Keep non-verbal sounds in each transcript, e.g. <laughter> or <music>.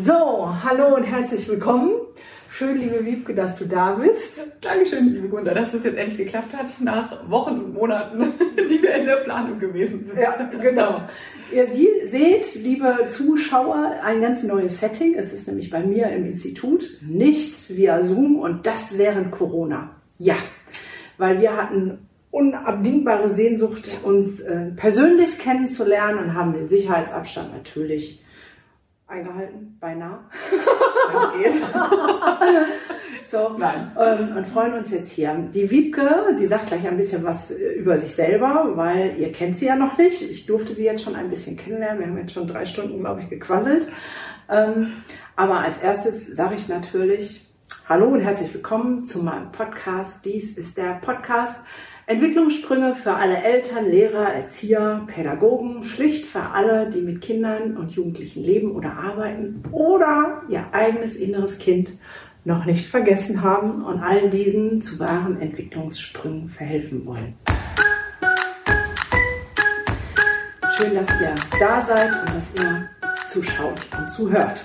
So, hallo und herzlich willkommen. Schön, liebe Wiebke, dass du da bist. Dankeschön, liebe Gunda, dass das jetzt endlich geklappt hat, nach Wochen und Monaten, <laughs> die wir in der Planung gewesen sind. Ja, genau. Ihr seht, liebe Zuschauer, ein ganz neues Setting. Es ist nämlich bei mir im Institut, nicht via Zoom und das während Corona. Ja, weil wir hatten unabdingbare Sehnsucht, uns äh, persönlich kennenzulernen und haben den Sicherheitsabstand natürlich eingehalten, beinahe. <laughs> <laughs> so, Nein. Ähm, und freuen uns jetzt hier. Die Wiebke, die sagt gleich ein bisschen was äh, über sich selber, weil ihr kennt sie ja noch nicht. Ich durfte sie jetzt schon ein bisschen kennenlernen. Wir haben jetzt schon drei Stunden, glaube ich, gequasselt. Ähm, aber als erstes sage ich natürlich Hallo und herzlich willkommen zu meinem Podcast. Dies ist der Podcast Entwicklungssprünge für alle Eltern, Lehrer, Erzieher, Pädagogen, schlicht für alle, die mit Kindern und Jugendlichen leben oder arbeiten oder ihr eigenes inneres Kind noch nicht vergessen haben und allen diesen zu wahren Entwicklungssprüngen verhelfen wollen. Schön, dass ihr da seid und dass ihr zuschaut und zuhört.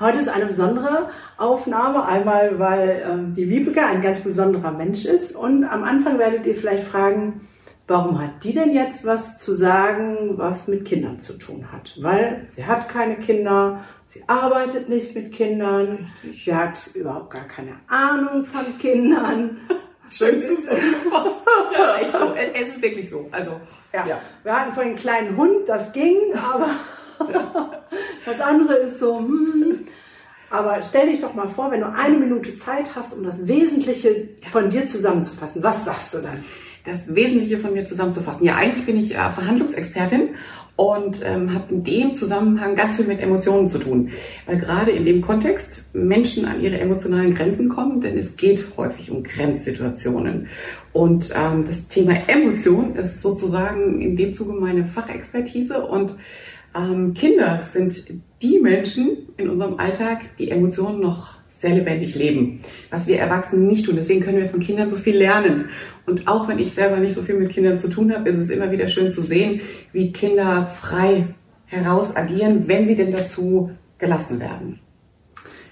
Heute ist eine besondere Aufnahme, einmal weil ähm, die Wiebeke ein ganz besonderer Mensch ist und am Anfang werdet ihr vielleicht fragen, warum hat die denn jetzt was zu sagen, was mit Kindern zu tun hat? Weil sie hat keine Kinder, sie arbeitet nicht mit Kindern, Richtig. sie hat überhaupt gar keine Ahnung von Kindern. <laughs> Schön zu <laughs> sehen. ja, echt so. Es ist wirklich so. Also, ja. ja. Wir hatten vorhin einen kleinen Hund, das ging, aber <laughs> das andere ist so, hm. Aber stell dich doch mal vor, wenn du eine Minute Zeit hast, um das Wesentliche von dir zusammenzufassen. Was sagst du dann? Das Wesentliche von mir zusammenzufassen. Ja, eigentlich bin ich äh, Verhandlungsexpertin und ähm, habe in dem Zusammenhang ganz viel mit Emotionen zu tun. Weil gerade in dem Kontext Menschen an ihre emotionalen Grenzen kommen, denn es geht häufig um Grenzsituationen. Und ähm, das Thema Emotion ist sozusagen in dem Zuge meine Fachexpertise und ähm, Kinder sind die Menschen in unserem Alltag, die Emotionen noch sehr lebendig leben, was wir Erwachsenen nicht tun. Deswegen können wir von Kindern so viel lernen. Und auch wenn ich selber nicht so viel mit Kindern zu tun habe, ist es immer wieder schön zu sehen, wie Kinder frei heraus agieren, wenn sie denn dazu gelassen werden.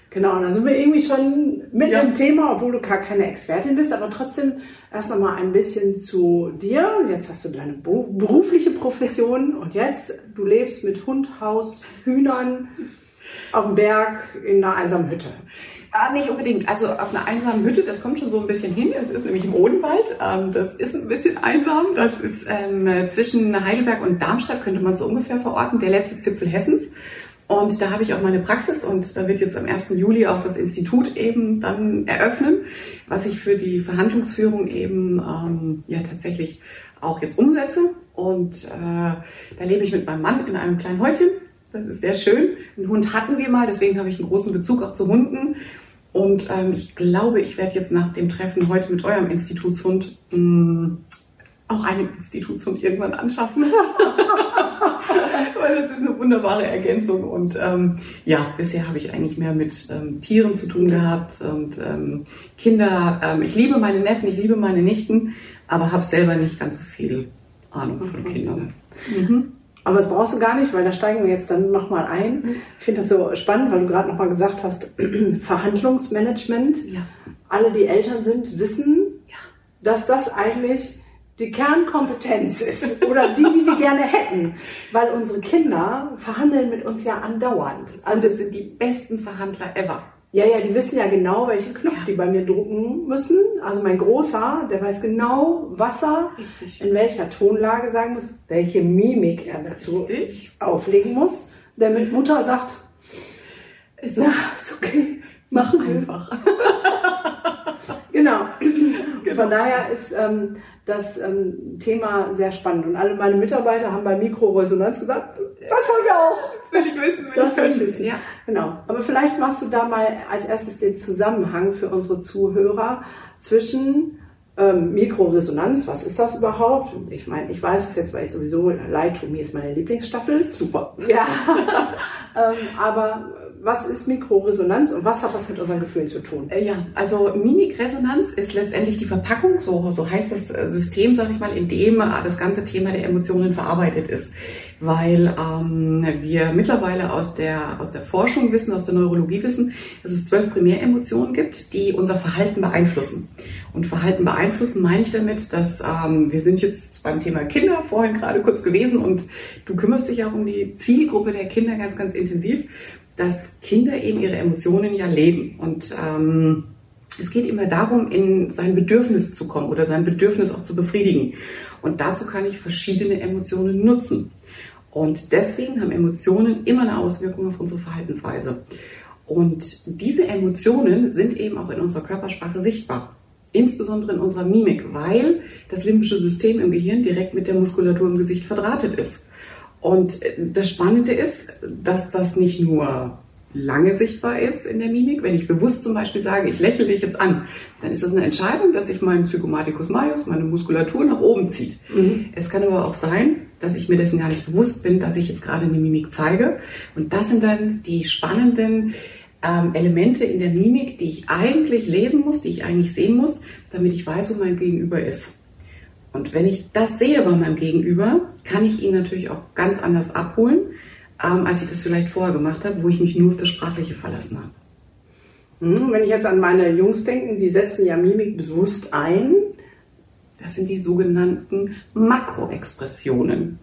Genau, da sind wir irgendwie schon mit ja. dem Thema, obwohl du gar keine Expertin bist, aber trotzdem erst noch mal ein bisschen zu dir. Jetzt hast du deine berufliche Profession und jetzt du lebst mit Hund, Haus, Hühnern auf dem Berg in einer einsamen Hütte. Ah, nicht unbedingt. Also auf einer einsamen Hütte, das kommt schon so ein bisschen hin. Es ist nämlich im Odenwald. Ähm, das ist ein bisschen einsam. Das ist ähm, zwischen Heidelberg und Darmstadt, könnte man so ungefähr verorten, der letzte Zipfel Hessens. Und da habe ich auch meine Praxis und da wird jetzt am 1. Juli auch das Institut eben dann eröffnen, was ich für die Verhandlungsführung eben ähm, ja tatsächlich auch jetzt umsetze. Und äh, da lebe ich mit meinem Mann in einem kleinen Häuschen. Das ist sehr schön. Einen Hund hatten wir mal, deswegen habe ich einen großen Bezug auch zu Hunden. Und ähm, ich glaube, ich werde jetzt nach dem Treffen heute mit eurem Institutshund mh, mm, auch einen Institutshund irgendwann anschaffen. <laughs> Weil das ist eine wunderbare Ergänzung. Und ähm, ja, bisher habe ich eigentlich mehr mit ähm, Tieren zu tun gehabt und ähm, Kinder. Ähm, ich liebe meine Neffen, ich liebe meine Nichten, aber habe selber nicht ganz so viel Ahnung von mhm. Kindern. Mhm. Aber das brauchst du gar nicht, weil da steigen wir jetzt dann nochmal ein. Ich finde das so spannend, weil du gerade nochmal gesagt hast, <clears throat> Verhandlungsmanagement. Ja. Alle, die Eltern sind, wissen, ja. dass das eigentlich die Kernkompetenz ist oder die, die wir gerne hätten, weil unsere Kinder verhandeln mit uns ja andauernd. Also es sind die besten Verhandler ever. Ja, ja, die wissen ja genau, welchen Knopf ja. die bei mir drucken müssen. Also mein Großer, der weiß genau, was er Richtig. in welcher Tonlage sagen muss, welche Mimik er dazu Richtig. auflegen muss. Der mit Mutter sagt, ist, na, ist okay, mach einfach. Genau. <laughs> genau. Von daher ist ähm, das ähm, Thema sehr spannend. Und alle meine Mitarbeiter haben bei Mikroresonanz gesagt, das wollen wir auch. Das will ich wissen. Will das will ich wissen. Ja. Genau. Aber vielleicht machst du da mal als erstes den Zusammenhang für unsere Zuhörer zwischen ähm, Mikroresonanz, was ist das überhaupt? Ich meine, ich weiß es jetzt, weil ich sowieso Light to Me ist meine Lieblingsstaffel. Super. Ja. <laughs> ähm, aber was ist Mikroresonanz und was hat das mit unseren Gefühlen zu tun? Äh, ja, also Mimikresonanz ist letztendlich die Verpackung, so, so heißt das äh, System, sage ich mal, in dem äh, das ganze Thema der Emotionen verarbeitet ist. weil ähm, wir mittlerweile aus der, aus der Forschung wissen, aus der Neurologie wissen, dass es zwölf Primäremotionen gibt, die unser Verhalten beeinflussen. Und Verhalten beeinflussen meine ich damit, dass ähm, wir sind jetzt beim Thema Kinder vorhin gerade kurz gewesen und du kümmerst dich auch um die Zielgruppe der Kinder ganz, ganz intensiv, dass Kinder eben ihre Emotionen ja leben. Und ähm, es geht immer darum, in sein Bedürfnis zu kommen oder sein Bedürfnis auch zu befriedigen. Und dazu kann ich verschiedene Emotionen nutzen. Und deswegen haben Emotionen immer eine Auswirkung auf unsere Verhaltensweise. Und diese Emotionen sind eben auch in unserer Körpersprache sichtbar. Insbesondere in unserer Mimik, weil das limbische System im Gehirn direkt mit der Muskulatur im Gesicht verdrahtet ist. Und das Spannende ist, dass das nicht nur lange sichtbar ist in der Mimik. Wenn ich bewusst zum Beispiel sage, ich lächle dich jetzt an, dann ist das eine Entscheidung, dass sich mein Zygomaticus majus, meine Muskulatur nach oben zieht. Mhm. Es kann aber auch sein, dass ich mir dessen gar nicht bewusst bin, dass ich jetzt gerade eine Mimik zeige. Und das sind dann die spannenden ähm, Elemente in der Mimik, die ich eigentlich lesen muss, die ich eigentlich sehen muss, damit ich weiß, wo mein Gegenüber ist. Und wenn ich das sehe bei meinem Gegenüber, kann ich ihn natürlich auch ganz anders abholen, ähm, als ich das vielleicht vorher gemacht habe, wo ich mich nur auf das Sprachliche verlassen habe. Hm, wenn ich jetzt an meine Jungs denke, die setzen ja Mimik bewusst ein. Das sind die sogenannten Makroexpressionen.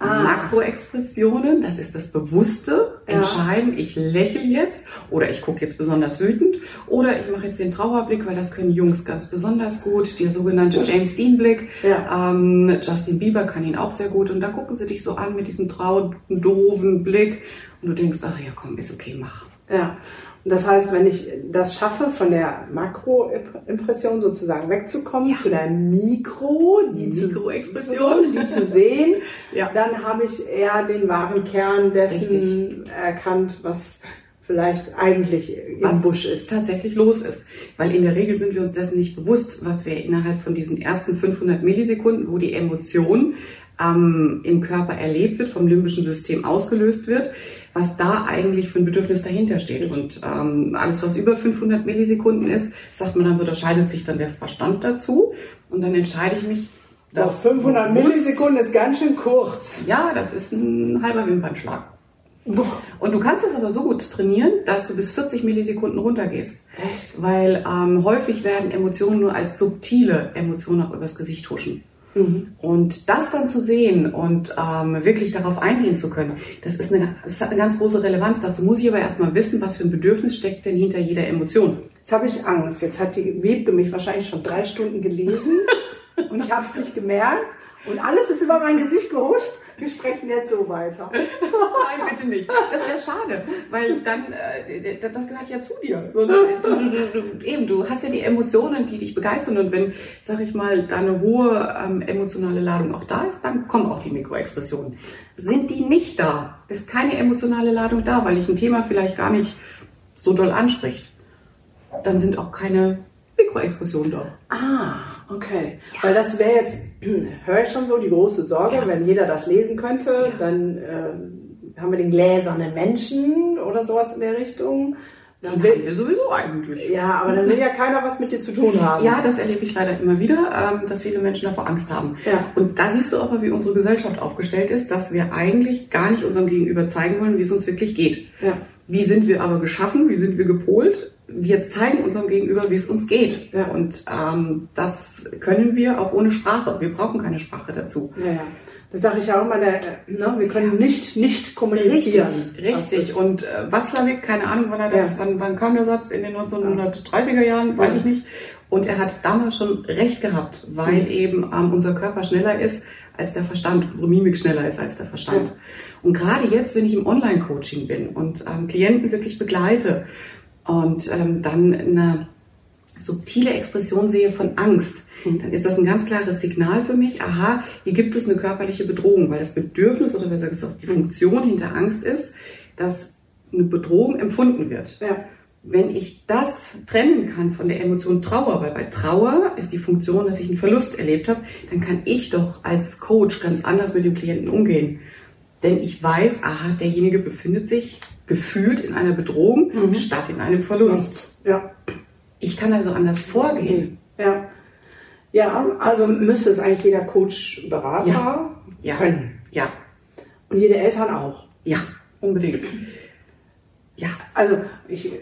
Ah. Makroexpressionen, das ist das bewusste ja. Entscheiden, ich lächle jetzt oder ich gucke jetzt besonders wütend oder ich mache jetzt den Trauerblick, weil das können Jungs ganz besonders gut, der sogenannte James Dean Blick. Ja. Ähm, Justin Bieber kann ihn auch sehr gut und da gucken sie dich so an mit diesem traurigen, doofen Blick und du denkst, ach ja, komm, ist okay, mach. Ja. Das heißt, wenn ich das schaffe, von der Makroimpression sozusagen wegzukommen, ja. zu der Mikro, die Mikroexpression, <laughs> die zu sehen, <laughs> ja. dann habe ich eher den wahren Kern dessen Richtig. erkannt, was vielleicht eigentlich was im Busch ist. tatsächlich los ist. Weil in der Regel sind wir uns dessen nicht bewusst, was wir innerhalb von diesen ersten 500 Millisekunden, wo die Emotion ähm, im Körper erlebt wird, vom limbischen System ausgelöst wird, was da eigentlich für ein Bedürfnis dahinter steht. Und ähm, alles, was über 500 Millisekunden ist, sagt man dann so, da scheidet sich dann der Verstand dazu. Und dann entscheide ich mich, dass 500 Millisekunden ist ganz schön kurz. Ja, das ist ein halber Wimpernschlag. Und du kannst es aber so gut trainieren, dass du bis 40 Millisekunden runtergehst. Echt? Weil ähm, häufig werden Emotionen nur als subtile Emotionen auch übers Gesicht huschen. Mhm. Und das dann zu sehen und ähm, wirklich darauf eingehen zu können, das, ist eine, das hat eine ganz große Relevanz. Dazu muss ich aber erstmal wissen, was für ein Bedürfnis steckt denn hinter jeder Emotion. Jetzt habe ich Angst. Jetzt hat die Webke mich wahrscheinlich schon drei Stunden gelesen <laughs> und ich habe es nicht gemerkt und alles ist über mein Gesicht gehuscht wir sprechen jetzt so weiter. Nein, bitte nicht. Das wäre schade, weil dann, äh, das gehört ja zu dir. So, du, du, du, eben, du hast ja die Emotionen, die dich begeistern und wenn, sag ich mal, da eine hohe ähm, emotionale Ladung auch da ist, dann kommen auch die Mikroexpressionen. Sind die nicht da, ist keine emotionale Ladung da, weil ich ein Thema vielleicht gar nicht so doll anspricht, dann sind auch keine Mikroexplosion da. Ah, okay. Ja. Weil das wäre jetzt, <clears throat> höre ich schon so, die große Sorge, ja. wenn jeder das lesen könnte, ja. dann äh, haben wir den gläsernen Menschen oder sowas in der Richtung. Dann will, wir sowieso eigentlich. Ja, aber dann will ja keiner was mit dir zu tun haben. Ja, das erlebe ich leider immer wieder, ähm, dass viele Menschen davor Angst haben. Ja. Und da siehst du aber, wie unsere Gesellschaft aufgestellt ist, dass wir eigentlich gar nicht unserem Gegenüber zeigen wollen, wie es uns wirklich geht. Ja. Wie sind wir aber geschaffen? Wie sind wir gepolt? Wir zeigen unserem Gegenüber, wie es uns geht. Ja. Und ähm, das können wir auch ohne Sprache. Wir brauchen keine Sprache dazu. Ja, ja. Das sage ich ja auch immer, der, ne, wir können nicht nicht kommunizieren. Richtig. richtig. Und äh, Watzlawick, keine Ahnung, wann er das, wann, wann kam der Satz in den 1930er Jahren, weiß ich nicht. Und er hat damals schon recht gehabt, weil mhm. eben ähm, unser Körper schneller ist als der Verstand, unsere Mimik schneller ist als der Verstand. Und gerade jetzt, wenn ich im Online-Coaching bin und ähm, Klienten wirklich begleite, und ähm, dann eine subtile Expression sehe von Angst, hm. dann ist das ein ganz klares Signal für mich, aha, hier gibt es eine körperliche Bedrohung, weil das Bedürfnis oder besser gesagt die hm. Funktion hinter Angst ist, dass eine Bedrohung empfunden wird. Ja. Wenn ich das trennen kann von der Emotion Trauer, weil bei Trauer ist die Funktion, dass ich einen Verlust erlebt habe, dann kann ich doch als Coach ganz anders mit dem Klienten umgehen. Denn ich weiß, aha, derjenige befindet sich gefühlt in einer Bedrohung mhm. statt in einem Verlust. Ja. Ich kann also anders vorgehen. Ja. Ja, also müsste es eigentlich jeder Coach Berater ja. ja. können. Ja. Und jede Eltern auch. Ja, unbedingt. Ja, also ich. <laughs>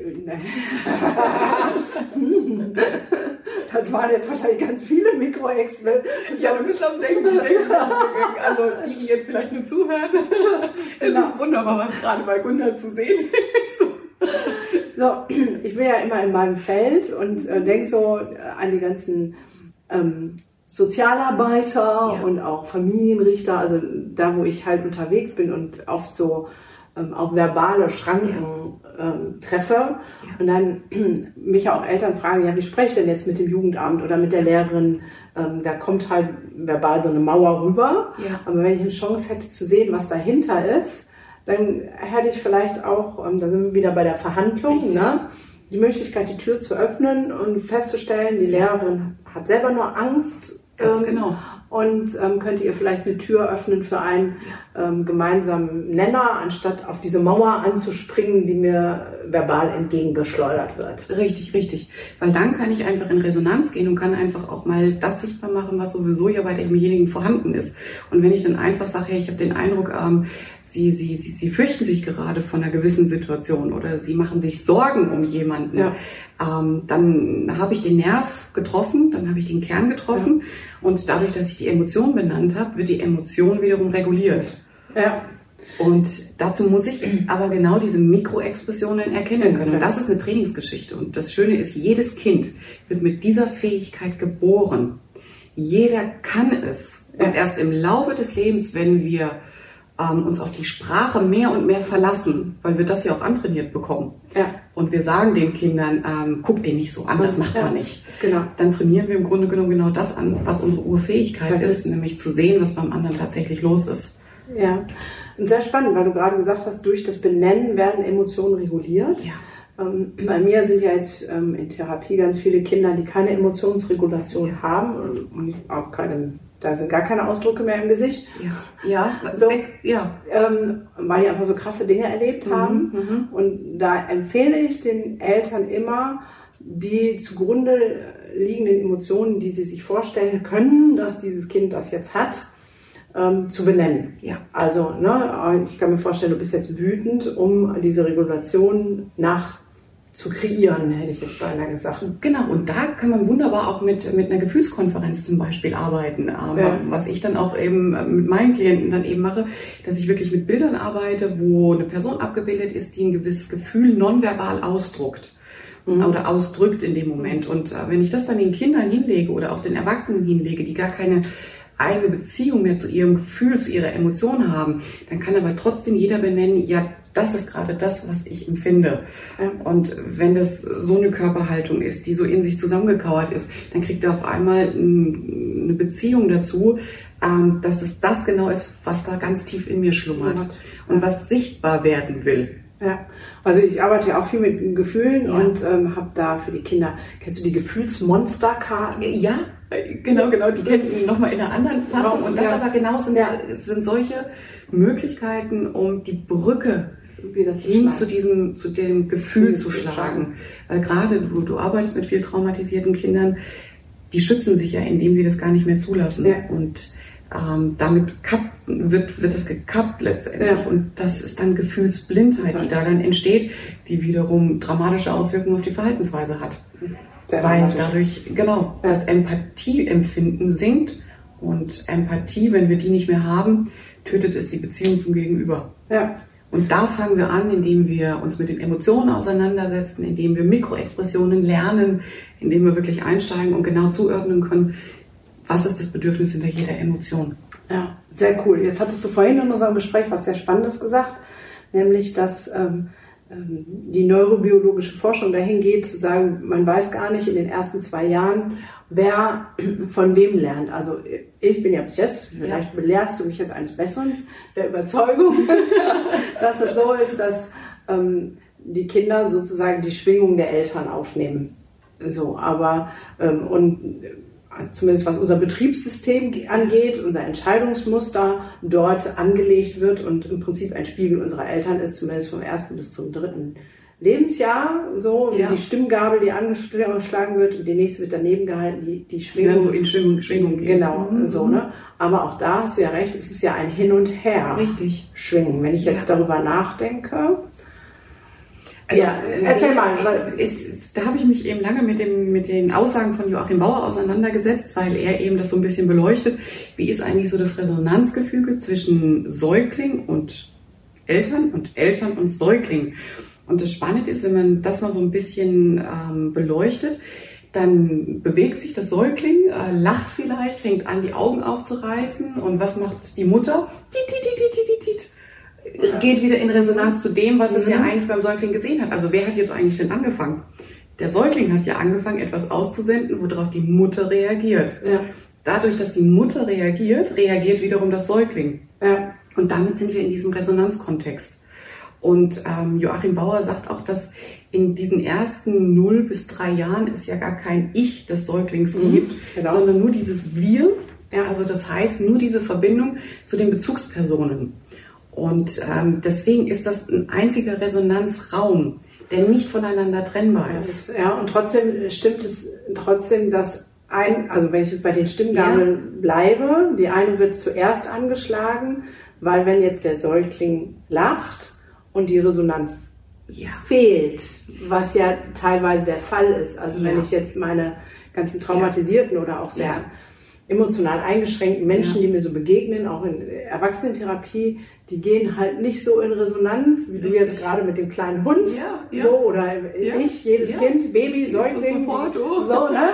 das waren jetzt wahrscheinlich ganz viele Mikroexperten. Ja, du bist am Denken. Also die, die jetzt vielleicht nur zuhören. <laughs> Es genau. ist wunderbar, was gerade bei Gunnar zu sehen ist. So, ich bin ja immer in meinem Feld und äh, denke so an die ganzen ähm, Sozialarbeiter ja. und auch Familienrichter, also da, wo ich halt unterwegs bin und oft so ähm, auch verbale Schranken ähm, treffe ja. und dann <clears throat> mich auch Eltern fragen, ja, wie spreche ich denn jetzt mit dem Jugendamt oder mit der Lehrerin? Ähm, da kommt halt verbal so eine Mauer rüber. Ja. Aber wenn ich eine Chance hätte zu sehen, was dahinter ist, dann hätte ich vielleicht auch, ähm, da sind wir wieder bei der Verhandlung, ne? die Möglichkeit, die Tür zu öffnen und festzustellen, die Lehrerin hat selber nur Angst. Ganz ähm, genau. Und ähm, könnte ihr vielleicht eine Tür öffnen für einen ähm, gemeinsamen Nenner, anstatt auf diese Mauer anzuspringen, die mir verbal entgegengeschleudert wird. Richtig, richtig. Weil dann kann ich einfach in Resonanz gehen und kann einfach auch mal das sichtbar machen, was sowieso ja bei demjenigen vorhanden ist. Und wenn ich dann einfach sage, hey, ich habe den Eindruck, ähm, Sie, sie, sie, sie fürchten sich gerade von einer gewissen Situation oder sie machen sich Sorgen um jemanden, ja. ähm, dann habe ich den Nerv getroffen, dann habe ich den Kern getroffen ja. und dadurch, dass ich die Emotion benannt habe, wird die Emotion wiederum reguliert. Ja. Und dazu muss ich aber genau diese Mikroexpressionen erkennen können. Und das ist eine Trainingsgeschichte. Und das Schöne ist, jedes Kind wird mit dieser Fähigkeit geboren. Jeder kann es. Und erst im Laufe des Lebens, wenn wir ähm, uns auf die Sprache mehr und mehr verlassen, weil wir das ja auch antrainiert bekommen. Ja. Und wir sagen den Kindern, ähm, guck den nicht so an, das macht ja. man nicht. Genau. Dann trainieren wir im Grunde genommen genau das an, was unsere Urfähigkeit ist, ist, nämlich zu sehen, was beim anderen tatsächlich los ist. Ja, und sehr spannend, weil du gerade gesagt hast, durch das Benennen werden Emotionen reguliert. Ja. Ähm, bei mir sind ja jetzt ähm, in Therapie ganz viele Kinder, die keine Emotionsregulation haben und auch keine da sind gar keine Ausdrücke mehr im Gesicht. Ja, ja, so, ja. Ähm, weil die einfach so krasse Dinge erlebt mhm, haben. Mhm. Und da empfehle ich den Eltern immer, die zugrunde liegenden Emotionen, die sie sich vorstellen können, dass dieses Kind das jetzt hat, ähm, zu benennen. Ja. Also, ne, ich kann mir vorstellen, du bist jetzt wütend, um diese Regulation nach zu kreieren, hätte ich jetzt beinahe gesagt. Genau, und da kann man wunderbar auch mit, mit einer Gefühlskonferenz zum Beispiel arbeiten. Aber ja. was ich dann auch eben mit meinen Klienten dann eben mache, dass ich wirklich mit Bildern arbeite, wo eine Person abgebildet ist, die ein gewisses Gefühl nonverbal ausdruckt mhm. oder ausdrückt in dem Moment. Und äh, wenn ich das dann den Kindern hinlege oder auch den Erwachsenen hinlege, die gar keine eigene Beziehung mehr zu ihrem Gefühl, zu ihrer Emotion haben, dann kann aber trotzdem jeder benennen, ja, das ist gerade das, was ich empfinde. Und wenn das so eine Körperhaltung ist, die so in sich zusammengekauert ist, dann kriegt er auf einmal eine Beziehung dazu, ähm, dass es das genau ist, was da ganz tief in mir schlummert und was sichtbar werden will. Ja, also ich arbeite ja auch viel mit Gefühlen ja. und ähm, habe da für die Kinder, kennst du die Gefühlsmonsterkarten? Ja, genau, genau, die kennen nochmal in einer anderen Fassung. Und das ja. aber genau sind, ja. sind solche Möglichkeiten, um die Brücke wieder zu hin zu diesem, zu dem Gefühl zu schlagen. Weil gerade du, du arbeitest mit viel traumatisierten Kindern, die schützen sich ja, indem sie das gar nicht mehr zulassen. Ja. Und ähm, damit wird, wird das gekappt letztendlich. Ja. Und das ist dann Gefühlsblindheit, die da dann entsteht, die wiederum dramatische Auswirkungen auf die Verhaltensweise hat. Sehr Weil dadurch, genau, das Empathieempfinden sinkt und Empathie, wenn wir die nicht mehr haben, tötet es die Beziehung zum Gegenüber. Ja. Und da fangen wir an, indem wir uns mit den Emotionen auseinandersetzen, indem wir Mikroexpressionen lernen, indem wir wirklich einsteigen und genau zuordnen können, was ist das Bedürfnis hinter jeder Emotion. Ja, sehr cool. Jetzt hattest du vorhin in unserem Gespräch was sehr Spannendes gesagt, nämlich dass ähm, die neurobiologische Forschung dahin geht, zu sagen, man weiß gar nicht in den ersten zwei Jahren, wer <clears throat> von wem lernt. Also ich bin ja bis jetzt, vielleicht belehrst du mich jetzt eines Besseren, der Überzeugung, <laughs> dass es so ist, dass ähm, die Kinder sozusagen die Schwingung der Eltern aufnehmen. So, aber ähm, und zumindest was unser Betriebssystem angeht, unser Entscheidungsmuster dort angelegt wird und im Prinzip ein Spiegel unserer Eltern ist, zumindest vom ersten bis zum dritten Lebensjahr, so wie Ja. die Stimmgabel, die angeschlagen wird und die nächste wird daneben gehalten, die, die Die Schwingung. dann so in Schwingung, Schwingung gehen. Genau, Mhm. so, ne? Aber auch da hast du ja recht, es ist ja ein Hin und Her Richtig. schwingen. Wenn ich jetzt Ja. darüber nachdenke, Also, Ja, erzähl mal, Ist, da habe ich mich eben lange mit, dem, mit den Aussagen von Joachim Bauer auseinandergesetzt, weil er eben das so ein bisschen beleuchtet. Wie ist eigentlich so das Resonanzgefüge zwischen Säugling und Eltern und Eltern und Säugling? Und das Spannende ist, wenn man das mal so ein bisschen ähm, beleuchtet, dann bewegt sich das Säugling, äh, lacht vielleicht, fängt an, die Augen aufzureißen. Und was macht die Mutter? Tit, tit, tit, tit, tit, tit geht wieder in Resonanz zu dem, was es ja eigentlich beim Säugling gesehen hat. Also wer hat jetzt eigentlich denn angefangen? Der Säugling hat ja angefangen, etwas auszusenden, worauf die Mutter reagiert. ja, Dadurch, dass die Mutter reagiert, reagiert wiederum das Säugling. ja, Und damit sind wir in diesem Resonanzkontext. Und ähm, Joachim Bauer sagt auch, dass in diesen ersten 0 bis 3 Jahren es ja gar kein Ich des Säuglings Mhm, gibt, genau. sondern nur dieses Wir. Ja. Also das heißt nur diese Verbindung zu den Bezugspersonen. Und ähm, deswegen ist das ein einziger Resonanzraum, der nicht voneinander trennbar ist. Ja, und trotzdem stimmt es trotzdem, dass ein, also wenn ich bei den Stimmgabeln bleibe, die eine wird zuerst angeschlagen, weil wenn jetzt der Säugling lacht und die Resonanz Ja. fehlt, was ja teilweise der Fall ist. Also wenn Ja. ich jetzt meine ganzen traumatisierten oder auch sehr Ja. Emotional eingeschränkten Menschen, Ja. die mir so begegnen, auch in Erwachsenentherapie, die gehen halt nicht so in Resonanz, wie du Richtig. jetzt gerade mit dem kleinen Hund, Ja, ja. so oder Ja. ich, jedes Ja. Kind, Baby, Säugling, sofort, oh. so, ne?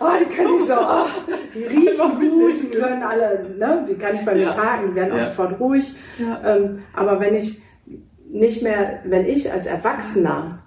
Oh, die können nicht so, oh, die riechen gut, die können alle, ne? Die kann ich bei mir Ja. parken, die werden auch sofort ruhig. Ja. Ähm, aber wenn ich nicht mehr, wenn ich als Erwachsener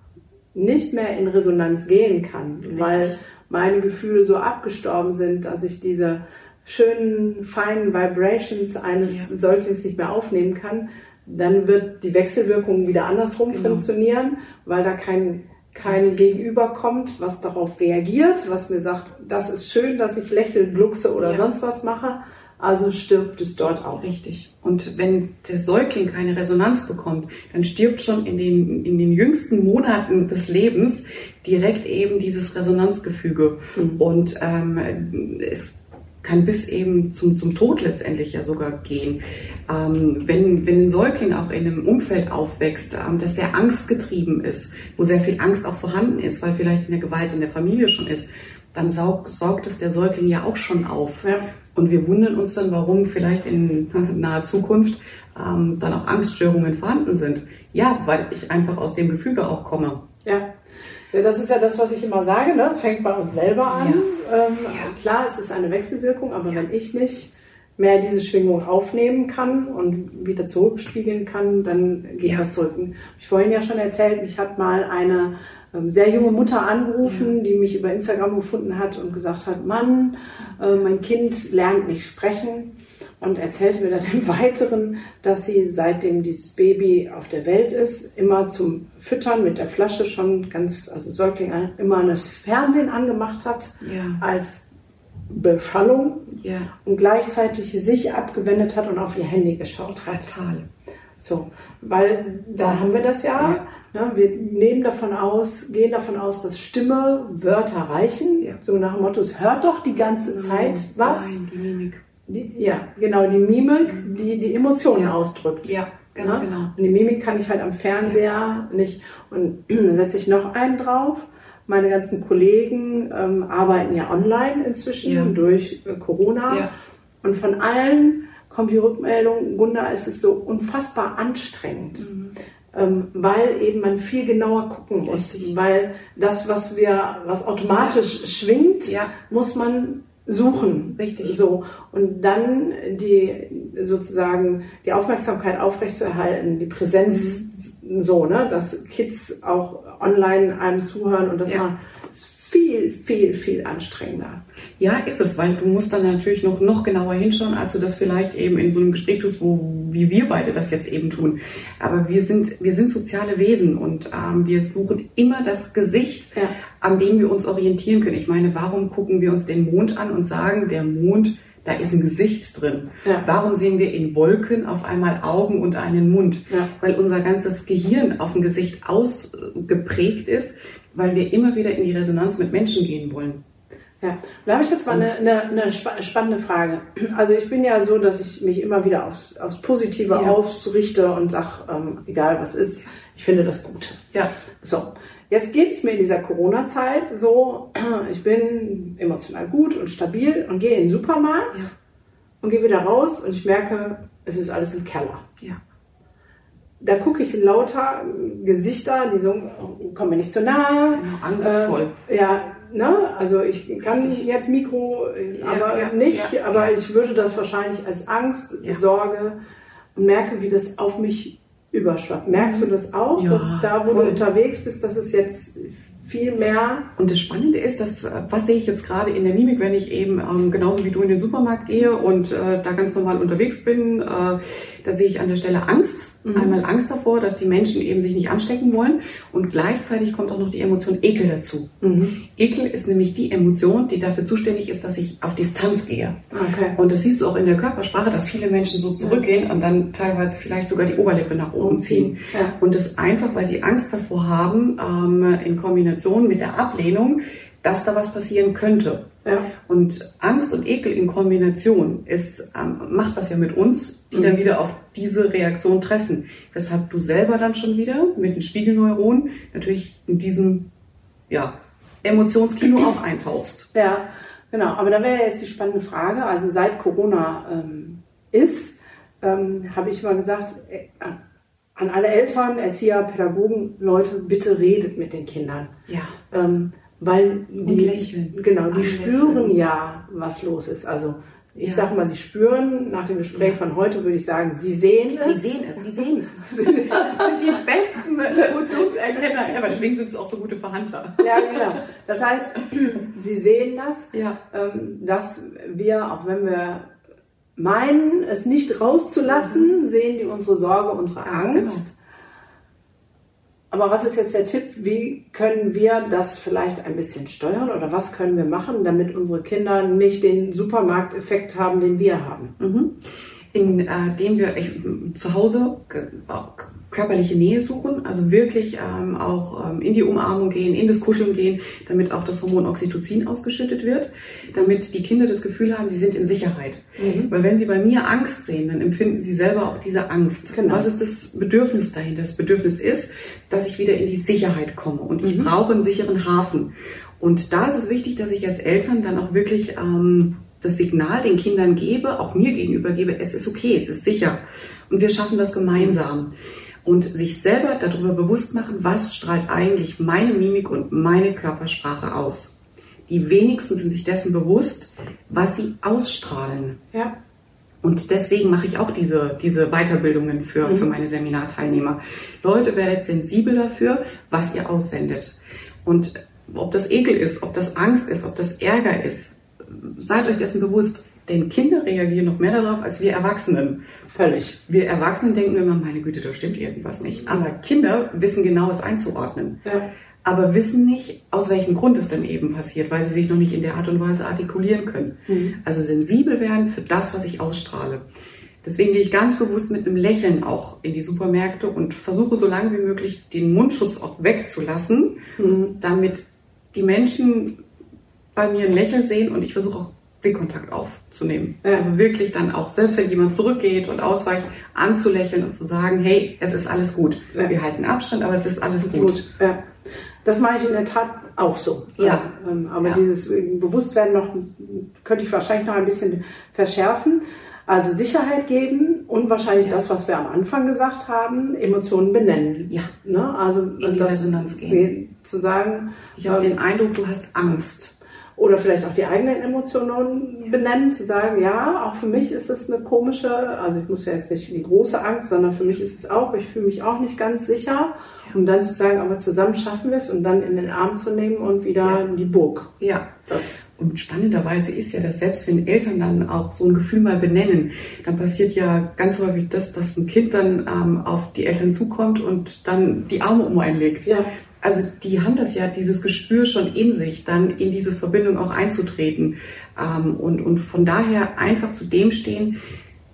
nicht mehr in Resonanz gehen kann, weil meine Gefühle so abgestorben sind, dass ich diese schönen, feinen Vibrations eines Ja. Säuglings nicht mehr aufnehmen kann, dann wird die Wechselwirkung wieder andersrum Genau. funktionieren, weil da kein, kein Gegenüber kommt, was darauf reagiert, was mir sagt, das ist schön, dass ich lächle, gluckse oder Ja. sonst was mache, also stirbt es dort auch. Richtig. Und wenn der Säugling keine Resonanz bekommt, dann stirbt schon in den, in den jüngsten Monaten des Lebens direkt eben dieses Resonanzgefüge. Mhm. Und ähm, es kann bis eben zum, zum Tod letztendlich ja sogar gehen. Ähm, wenn, wenn ein Säugling auch in einem Umfeld aufwächst, ähm, das sehr angstgetrieben ist, wo sehr viel Angst auch vorhanden ist, weil vielleicht in der Gewalt in der Familie schon ist, dann saug, saugt es der Säugling ja auch schon auf. Ja. Und wir wundern uns dann, warum vielleicht in <laughs> naher Zukunft ähm, dann auch Angststörungen vorhanden sind. Ja, weil ich einfach aus dem Gefüge auch komme. Ja. ja, das ist ja das, was ich immer sage. Ne? Es fängt bei uns selber an. Ähm, Klar, es ist eine Wechselwirkung, aber wenn ich nicht mehr diese Schwingung aufnehmen kann und wieder zurückspiegeln kann, dann geht Ja. das zurück. Ich vorhin ja schon erzählt, mich hat mal eine sehr junge Mutter angerufen, die mich über Instagram gefunden hat und gesagt hat, Mann, äh, mein Kind lernt nicht sprechen und erzählte mir dann im Weiteren, dass sie seitdem dieses Baby auf der Welt ist, immer zum Füttern mit der Flasche schon ganz, also Säugling immer das Fernsehen angemacht hat Ja. als Beschallung Ja, und gleichzeitig sich abgewendet hat und auf ihr Handy geschaut hat. fatal. So, weil da haben wir das ja. Ne, wir nehmen davon aus, gehen davon aus, dass Stimme Wörter reichen. Ja. So nach dem Motto, es hört doch die ganze Zeit was. Nein, die Mimik. Die, ja, genau, die Mimik, die die Emotionen Ja. ausdrückt. Ja, ganz Ne? genau. Und die Mimik kann ich halt am Fernseher nicht. Und dann <clears throat> setze ich noch einen drauf. Meine ganzen Kollegen ähm, arbeiten ja online inzwischen Ja. durch äh, Corona. Ja. Und von allen kommt die Rückmeldung, Gunda, es ist so unfassbar anstrengend. Mhm. Ähm, weil eben man viel genauer gucken muss. Richtig. Weil das, was wir, was automatisch schwingt, Ja. muss man suchen. Richtig. So. Und dann die sozusagen die Aufmerksamkeit aufrechtzuerhalten, die Präsenz Mhm. so, ne, dass Kids auch online einem zuhören und das Ja. man ist viel, viel, viel anstrengender. Ja, ist es, weil du musst dann natürlich noch, noch genauer hinschauen, als du das vielleicht eben in so einem Gespräch tust, wo, wie wir beide das jetzt eben tun. Aber wir sind, wir sind soziale Wesen und ähm, wir suchen immer das Gesicht, Ja. an dem wir uns orientieren können. Ich meine, warum gucken wir uns den Mond an und sagen, der Mond da ist ein Gesicht drin. Ja. Warum sehen wir in Wolken auf einmal Augen und einen Mund? Ja. Weil unser ganzes Gehirn auf ein Gesicht ausgeprägt ist, weil wir immer wieder in die Resonanz mit Menschen gehen wollen. Ja, da habe ich jetzt mal eine, eine, eine spa- spannende Frage. Also ich bin ja so, dass ich mich immer wieder aufs, aufs Positive Ja. ausrichte und sage, ähm, egal was ist, ich finde das gut. Ja. So, jetzt geht es mir in dieser Corona-Zeit so, <clears throat> ich bin emotional gut und stabil und gehe in den Supermarkt Ja. und gehe wieder raus und ich merke, es ist alles im Keller. Ja. Da gucke ich in lauter Gesichter, die so, oh, komm mir nicht zu nahe. Genau, angstvoll. Äh, ja, ne? Also ich kann Richtig. jetzt Mikro, Ja, aber ja, nicht, ja, aber ich würde das wahrscheinlich als Angst. Sorge und merke, wie das auf mich überschwappt. Merkst du das auch, dass da, wo voll. du unterwegs bist, dass es jetzt viel mehr Und das Spannende ist, dass, was sehe ich jetzt gerade in der Mimik, wenn ich eben ähm, genauso wie du in den Supermarkt gehe und äh, da ganz normal unterwegs bin, äh, da sehe ich an der Stelle Angst. Mhm. Einmal Angst davor, dass die Menschen eben sich nicht anstecken wollen und gleichzeitig kommt auch noch die Emotion Ekel dazu. Ekel ist nämlich die Emotion, die dafür zuständig ist, dass ich auf Distanz gehe. Okay. Und das siehst du auch in der Körpersprache, dass viele Menschen so zurückgehen und dann teilweise vielleicht sogar die Oberlippe nach oben ziehen. Ja. Und das einfach, weil sie Angst davor haben, ähm, in Kombination mit der Ablehnung, dass da was passieren könnte. Ja. Und Angst und Ekel in Kombination ist, ähm, macht das ja mit uns, die dann wieder auf diese Reaktion treffen. Weshalb du selber dann schon wieder mit den Spiegelneuronen natürlich in diesem ja, Emotionskino auch eintauchst. Ja, genau. Aber da wäre jetzt die spannende Frage. Also seit Corona ähm, ist, ähm, habe ich mal gesagt, äh, an alle Eltern, Erzieher, Pädagogen, Leute, bitte redet mit den Kindern. Ja. Ähm, weil die, lächeln. genau, die spüren ja, was los ist. Also ich Ja. sage mal, sie spüren, nach dem Gespräch von heute würde ich sagen, sie sehen Sie es. sehen es, sie sehen es. <laughs> Sie sind die besten Emotionserkenner ever. Deswegen sind es auch so gute Verhandler. Ja, genau. Das heißt, <clears throat> sie sehen das. Ja. ähm, dass wir, auch wenn wir meinen, es nicht rauszulassen, sehen die unsere Sorge, unsere Ganz Angst. Aber was ist jetzt der Tipp? Wie können wir das vielleicht ein bisschen steuern oder was können wir machen, damit unsere Kinder nicht den Supermarkteffekt haben, den wir haben? Mhm. Indem wir ich, zu Hause körperliche Nähe suchen, also wirklich ähm, auch ähm, in die Umarmung gehen, in das Kuscheln gehen, damit auch das Hormon Oxytocin ausgeschüttet wird, damit die Kinder das Gefühl haben, sie sind in Sicherheit. Weil wenn sie bei mir Angst sehen, dann empfinden sie selber auch diese Angst. Genau. Was ist das Bedürfnis dahinter? Das Bedürfnis ist, dass ich wieder in die Sicherheit komme und ich brauche einen sicheren Hafen. Und da ist es wichtig, dass ich als Eltern dann auch wirklich ähm, das Signal den Kindern gebe, auch mir gegenüber gebe, es ist okay, es ist sicher. Und wir schaffen das gemeinsam. Und sich selber darüber bewusst machen, was strahlt eigentlich meine Mimik und meine Körpersprache aus. Die wenigsten sind sich dessen bewusst, was sie ausstrahlen. Ja. Und deswegen mache ich auch diese, diese Weiterbildungen für, für meine Seminarteilnehmer. Leute, werdet sensibel dafür, was ihr aussendet. Und ob das Ekel ist, ob das Angst ist, ob das Ärger ist, seid euch dessen bewusst. Denn Kinder reagieren noch mehr darauf als wir Erwachsenen. Völlig. Wir Erwachsenen denken immer, meine Güte, da stimmt irgendwas nicht. Aber Kinder wissen genau es einzuordnen. Ja. Aber wissen nicht, aus welchem Grund es denn eben passiert, weil sie sich noch nicht in der Art und Weise artikulieren können. Also sensibel werden für das, was ich ausstrahle. Deswegen gehe ich ganz bewusst mit einem Lächeln auch in die Supermärkte und versuche so lange wie möglich den Mundschutz auch wegzulassen, damit die Menschen bei mir ein Lächeln sehen und ich versuche auch Blickkontakt aufzunehmen. Ja. Also wirklich dann auch, selbst wenn jemand zurückgeht und ausweicht, anzulächeln und zu sagen, hey, es ist alles gut. Ja. Wir halten Abstand, aber es ist alles gut. Gut. Ja. Das mache ich in der Tat auch so. Ja. Ähm, aber Ja. dieses Bewusstwerden noch könnte ich wahrscheinlich noch ein bisschen verschärfen. Also Sicherheit geben und wahrscheinlich das, was wir am Anfang gesagt haben, Emotionen benennen. Ja. Ne? Also In die Resonanz gehen. zu sagen, Ich habe ähm, den Eindruck, du hast Angst. Oder vielleicht auch die eigenen Emotionen benennen, zu sagen, ja, auch für mich ist es eine komische, also ich muss ja jetzt nicht die große Angst, sondern für mich ist es auch, ich fühle mich auch nicht ganz sicher. Und dann zu sagen, aber zusammen schaffen wir es und dann in den Arm zu nehmen und wieder Ja. in die Burg. Ja. Das. Und spannenderweise ist ja, dass selbst wenn Eltern dann auch so ein Gefühl mal benennen, dann passiert ja ganz häufig das, dass ein Kind dann ähm, auf die Eltern zukommt und dann die Arme um einen legt. Ja. Also die haben das ja, dieses Gespür schon in sich, dann in diese Verbindung auch einzutreten. Ähm, und, und von daher einfach zu dem stehen,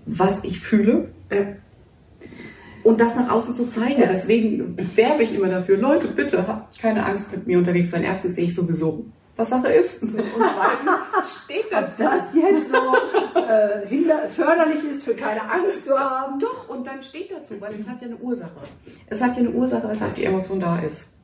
was ich fühle. Äh, und das nach außen zu zeigen. Ja. Deswegen werbe ich immer dafür, Leute, bitte habt keine Angst mit mir unterwegs sein. Erstens sehe ich sowieso, was Sache ist. Und zweitens steht dazu. Ob das jetzt so äh, hinder, förderlich ist, für keine Angst zu haben. Doch, und dann steht dazu, weil es hat ja eine Ursache. Es hat ja eine Ursache, weshalb die Emotion da ist.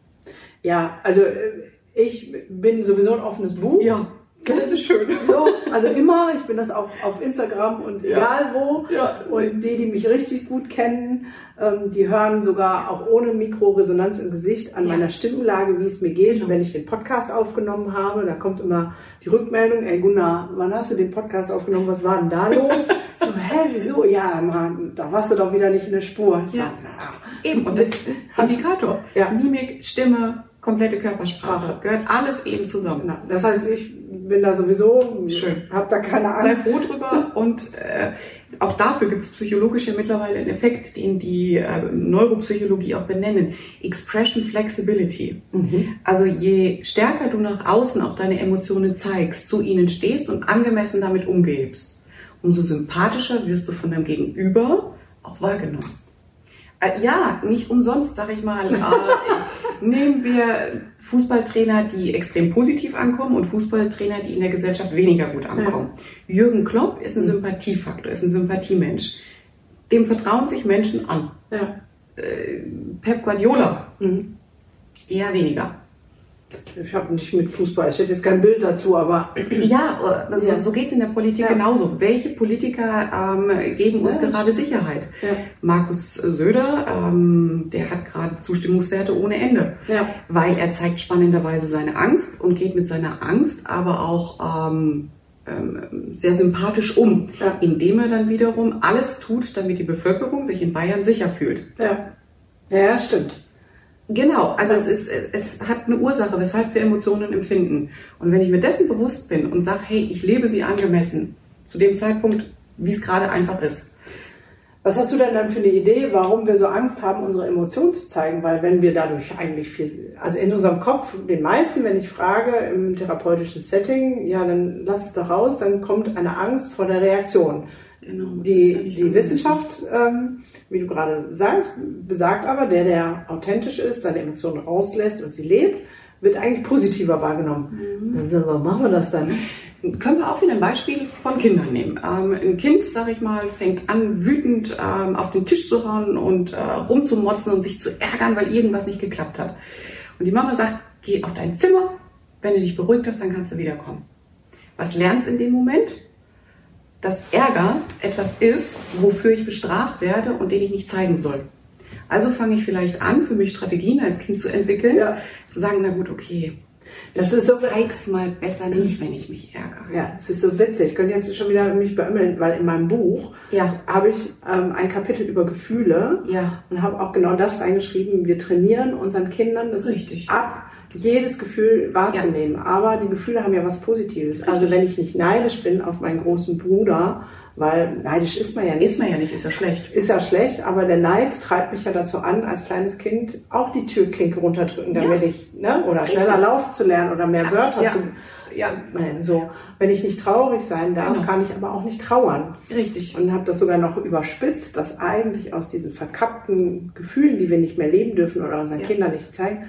Ja, also äh, ich bin sowieso ein offenes Buch. Ja. Das ist schön. So, also immer, ich bin das auch auf Instagram und egal ja. wo. Ja, und die, die mich richtig gut kennen, ähm, die hören sogar auch ohne Mikroresonanz im Gesicht an ja. meiner Stimmlage, wie es mir geht. Genau. Wenn ich den Podcast aufgenommen habe, da kommt immer die Rückmeldung, ey Gunnar, wann hast du den Podcast aufgenommen? Was war denn da los? <laughs> so, hä, wieso? Ja, Mann, da warst du doch wieder nicht in der Spur. Ja. Sag, na, Eben, und das ist Indikator. Ja. Mimik, Stimme, komplette Körpersprache. Gehört alles eben zusammen. Das heißt, ich bin da sowieso, schön, hab da keine Ahnung. Sei froh drüber <laughs> und äh, auch dafür gibt es psychologisch ja mittlerweile einen Effekt, den die äh, Neuropsychologie auch benennen. Expression Flexibility. Mhm. Also je stärker du nach außen auch deine Emotionen zeigst, zu ihnen stehst und angemessen damit umgehst, umso sympathischer wirst du von deinem Gegenüber auch wahrgenommen. Äh, ja, nicht umsonst, sag ich mal, äh, <laughs> nehmen wir Fußballtrainer, die extrem positiv ankommen und Fußballtrainer, die in der Gesellschaft weniger gut ankommen. Ja. Jürgen Klopp ist ein mhm. Sympathiefaktor, ist ein Sympathiemensch. Dem vertrauen sich Menschen an. Ja. Äh, Pep Guardiola mhm. eher weniger. Ich habe nicht mit Fußball, ich hätte jetzt kein Bild dazu, aber. Ja, also ja. so geht es in der Politik ja. genauso. Welche Politiker ähm, geben uns ja. gerade Sicherheit? Markus Söder, ähm, der hat gerade Zustimmungswerte ohne Ende, weil er zeigt spannenderweise seine Angst und geht mit seiner Angst aber auch ähm, ähm sehr sympathisch um, indem er dann wiederum alles tut, damit die Bevölkerung sich in Bayern sicher fühlt. Ja, ja stimmt. Genau, also es, ist, es hat eine Ursache, weshalb wir Emotionen empfinden. Und wenn ich mir dessen bewusst bin und sage, hey, ich lebe sie angemessen, zu dem Zeitpunkt, wie es gerade einfach ist. Was hast du denn dann für eine Idee, warum wir so Angst haben, unsere Emotionen zu zeigen? Weil wenn wir dadurch eigentlich viel, also in unserem Kopf, den meisten, wenn ich frage im therapeutischen Setting, ja, dann lass es doch raus, dann kommt eine Angst vor der Reaktion. Genau, die, die Wissenschaft, ähm, wie du gerade sagst, besagt aber, der, der authentisch ist, seine Emotionen rauslässt und sie lebt, wird eigentlich positiver wahrgenommen. Mhm. Also, warum machen wir das dann? Können wir auch wieder ein Beispiel von Kindern nehmen. Ähm, ein Kind, sag ich mal, fängt an, wütend ähm, auf den Tisch zu hauen und äh, rumzumotzen und sich zu ärgern, weil irgendwas nicht geklappt hat. Und die Mama sagt, geh auf dein Zimmer, wenn du dich beruhigt hast, dann kannst du wiederkommen. Was lernst du in dem Moment? Dass Ärger etwas ist, wofür ich bestraft werde und den ich nicht zeigen soll. Also fange ich vielleicht an, für mich Strategien als Kind zu entwickeln, ja. zu sagen, na gut, okay. Das ist so, zeig's mal besser nicht, wenn ich mich ärgere. Ja, es ist so witzig. Ich könnte jetzt schon wieder mich beömmeln, weil in meinem Buch ja. habe ich ähm, ein Kapitel über Gefühle ja. und habe auch genau das reingeschrieben. Wir trainieren unseren Kindern das Richtig. ab, jedes Gefühl wahrzunehmen. Ja. Aber die Gefühle haben ja was Positives. Also wenn ich nicht neidisch bin auf meinen großen Bruder, weil neidisch ist man ja nicht. Ist man ja nicht, ist ja schlecht. Ist ja schlecht, aber der Neid treibt mich ja dazu an, als kleines Kind auch die Türklinke runterdrücken, damit ja. ich, ne, oder schneller laufen zu lernen oder mehr Wörter ja. zu, ja, so. Wenn ich nicht traurig sein darf, genau. kann ich aber auch nicht trauern. Richtig. Und habe das sogar noch überspitzt, dass eigentlich aus diesen verkappten Gefühlen, die wir nicht mehr leben dürfen oder unseren ja. Kindern nicht zeigen,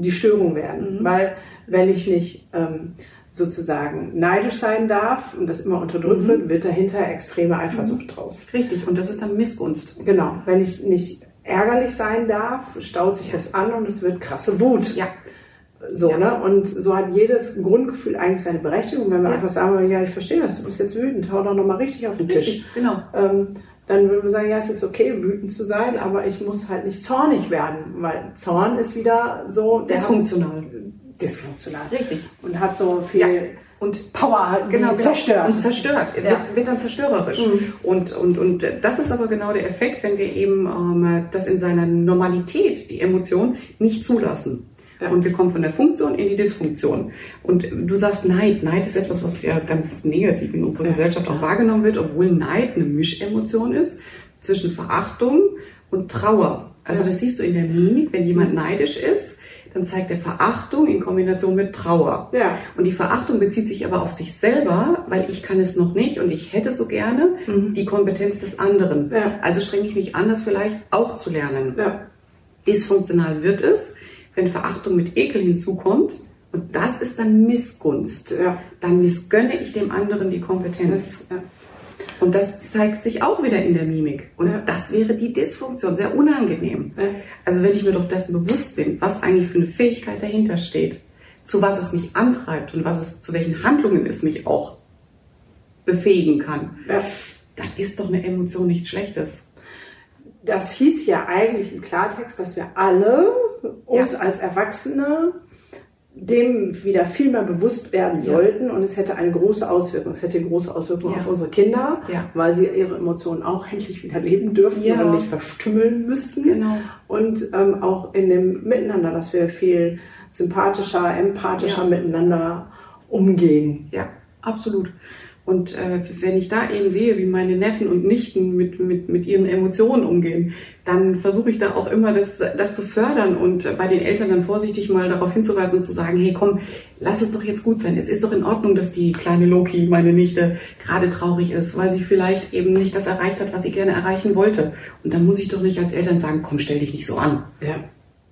die Störung werden. Mhm. Weil wenn ich nicht ähm, sozusagen neidisch sein darf und das immer unterdrückt mhm. wird, wird dahinter extreme Eifersucht mhm. draus. Richtig, und das ist dann Missgunst. Genau, wenn ich nicht ärgerlich sein darf, staut sich das an und es wird krasse Wut. Ja. So, ja. ne? Und so hat jedes Grundgefühl eigentlich seine Berechtigung. Wenn wir ja. einfach sagen, ja, ich verstehe das, du bist jetzt wütend, hau doch nochmal richtig auf den richtig, Tisch. Genau. Ähm, dann würden wir sagen, ja, es ist okay, wütend zu sein, aber ich muss halt nicht zornig werden, weil Zorn ist wieder so dysfunktional. Dysfunktional. Richtig. Und hat so viel ja. und Power halt genau, genau, zerstört. Und zerstört. Ja. Wird, wird, dann zerstörerisch. Mhm. Und, und, und das ist aber genau der Effekt, wenn wir eben ähm, das in seiner Normalität, die Emotion, nicht zulassen. Und wir kommen von der Funktion in die Dysfunktion. Und du sagst Neid. Neid ist etwas, was ja ganz negativ in unserer ja. Gesellschaft auch wahrgenommen wird, obwohl Neid eine Mischemotion ist zwischen Verachtung und Trauer. Also das siehst du in der Mimik, wenn jemand neidisch ist, dann zeigt er Verachtung in Kombination mit Trauer. Ja. Und die Verachtung bezieht sich aber auf sich selber, weil ich kann es noch nicht und ich hätte so gerne Mhm. die Kompetenz des anderen. Ja. Also strenge ich mich an, das vielleicht auch zu lernen. Ja. Dysfunktional wird es, wenn Verachtung mit Ekel hinzukommt. Und das ist dann Missgunst. Ja. Dann missgönne ich dem anderen die Kompetenz. Ja. Und das zeigt sich auch wieder in der Mimik. Und das wäre die Dysfunktion, sehr unangenehm. Also wenn ich mir doch dessen bewusst bin, was eigentlich für eine Fähigkeit dahinter steht, zu was es mich antreibt und was es zu welchen Handlungen es mich auch befähigen kann, Ja. dann ist doch eine Emotion nichts Schlechtes. Das hieß ja eigentlich im Klartext, dass wir alle uns Ja. als Erwachsene dem wieder viel mehr bewusst werden Ja. sollten und es hätte eine große Auswirkung. Es hätte eine große Auswirkung Ja. auf unsere Kinder, Ja. weil sie ihre Emotionen auch endlich wieder leben dürfen und nicht verstümmeln müssten. Genau. Und ähm, auch in dem Miteinander, dass wir viel sympathischer, empathischer miteinander umgehen. Ja, absolut. Und äh, wenn ich da eben sehe, wie meine Neffen und Nichten mit, mit, mit ihren Emotionen umgehen, dann versuche ich da auch immer das, das zu fördern und bei den Eltern dann vorsichtig mal darauf hinzuweisen und zu sagen, hey komm, lass es doch jetzt gut sein. Es ist doch in Ordnung, dass die kleine Loki, meine Nichte, gerade traurig ist, weil sie vielleicht eben nicht das erreicht hat, was sie gerne erreichen wollte. Und dann muss ich doch nicht als Eltern sagen, komm, stell dich nicht so an. Ja.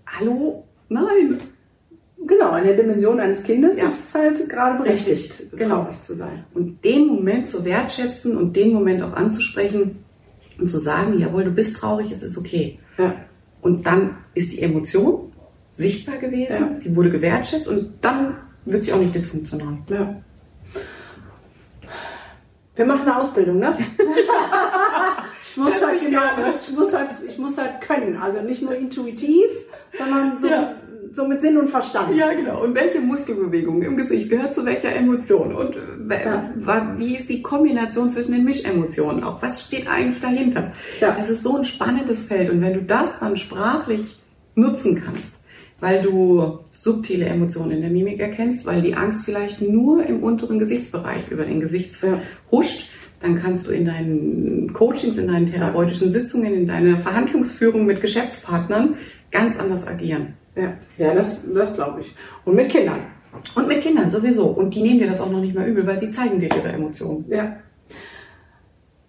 Hallo? Nein. Genau, in der Dimension eines Kindes Ja. ist es halt gerade berechtigt, Richtig, genau. traurig zu sein. Und den Moment zu wertschätzen und den Moment auch anzusprechen und zu sagen, jawohl, du bist traurig, es ist okay. Ja. Und dann ist die Emotion sichtbar gewesen, Ja. sie wurde gewertschätzt und dann wird sie auch nicht dysfunktional. Ja. Wir machen eine Ausbildung, ne? <laughs> ich, muss halt genau, ich, muss halt, ich muss halt können. Also nicht nur intuitiv, sondern so, Ja. So mit Sinn und Verstand. Ja, genau. Und welche Muskelbewegung im Gesicht gehört zu welcher Emotion? Und äh, Ja. wie ist die Kombination zwischen den Mischemotionen auch? Was steht eigentlich dahinter? Ja. Es ist so ein spannendes Feld. Und wenn du das dann sprachlich nutzen kannst, weil du subtile Emotionen in der Mimik erkennst, weil die Angst vielleicht nur im unteren Gesichtsbereich über den Gesicht Ja. huscht, dann kannst du in deinen Coachings, in deinen therapeutischen Sitzungen, in deiner Verhandlungsführung mit Geschäftspartnern ganz anders agieren. Ja, ja das, das glaube ich. Und mit Kindern. Und mit Kindern sowieso. Und die nehmen dir das auch noch nicht mal übel, weil sie zeigen dir ihre Emotionen. Ja.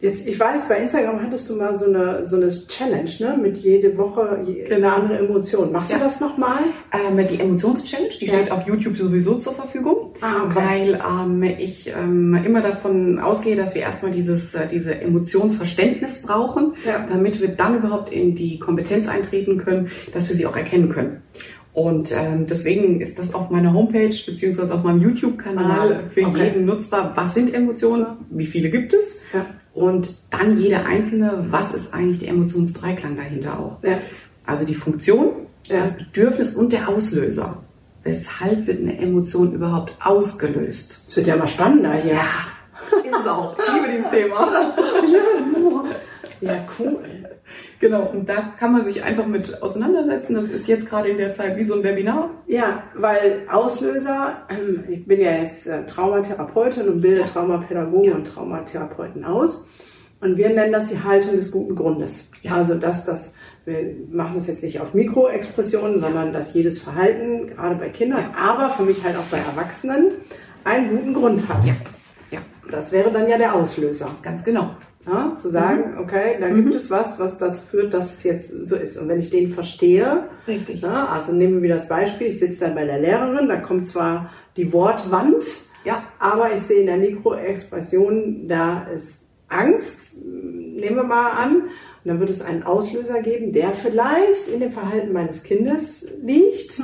Jetzt, ich weiß, bei Instagram hattest du mal so eine, so eine Challenge, ne? Mit jede Woche eine Genau. andere Emotion. Machst Ja. du das nochmal? Ähm, die Emotionschallenge, die Ja. steht auf YouTube sowieso zur Verfügung, Ah, okay. weil ähm, ich ähm, immer davon ausgehe, dass wir erstmal dieses, äh, diese Emotionsverständnis brauchen, Ja. damit wir dann überhaupt in die Kompetenz eintreten können, dass wir sie auch erkennen können. Und ähm, deswegen ist das auf meiner Homepage beziehungsweise auf meinem YouTube-Kanal Ah, für okay. jeden nutzbar. Was sind Emotionen? Wie viele gibt es? Ja. Und dann jede einzelne, was ist eigentlich der Emotionsdreiklang dahinter auch? Ja. Also die Funktion, Ja. das Bedürfnis und der Auslöser. Weshalb wird eine Emotion überhaupt ausgelöst? Es wird ja immer spannender hier. ist es auch. Ich liebe dieses Thema. <laughs> Ja, cool. Genau, und da kann man sich einfach mit auseinandersetzen. Das ist jetzt gerade in der Zeit wie so ein Webinar. Ja, weil Auslöser, ähm, ich bin ja jetzt äh, Traumatherapeutin und bilde Ja. Traumapädagogen Ja. und Traumatherapeuten aus. Und wir nennen das die Haltung des guten Grundes. Ja. Also, dass das, wir machen das jetzt nicht auf Mikroexpressionen, sondern dass jedes Verhalten, gerade bei Kindern, aber für mich halt auch bei Erwachsenen, einen guten Grund hat. Ja. Ja, Das wäre dann ja der Auslöser. ganz genau. Ja, zu sagen, okay, da Mhm. gibt es was, was das führt, dass es jetzt so ist. Und wenn ich den verstehe, Richtig. ja, also nehmen wir wieder das Beispiel, ich sitze dann bei der Lehrerin, da kommt zwar die Wortwand, Ja, aber ich sehe in der Mikroexpression, da ist Angst, nehmen wir mal an, und dann wird es einen Auslöser geben, der vielleicht in dem Verhalten meines Kindes liegt.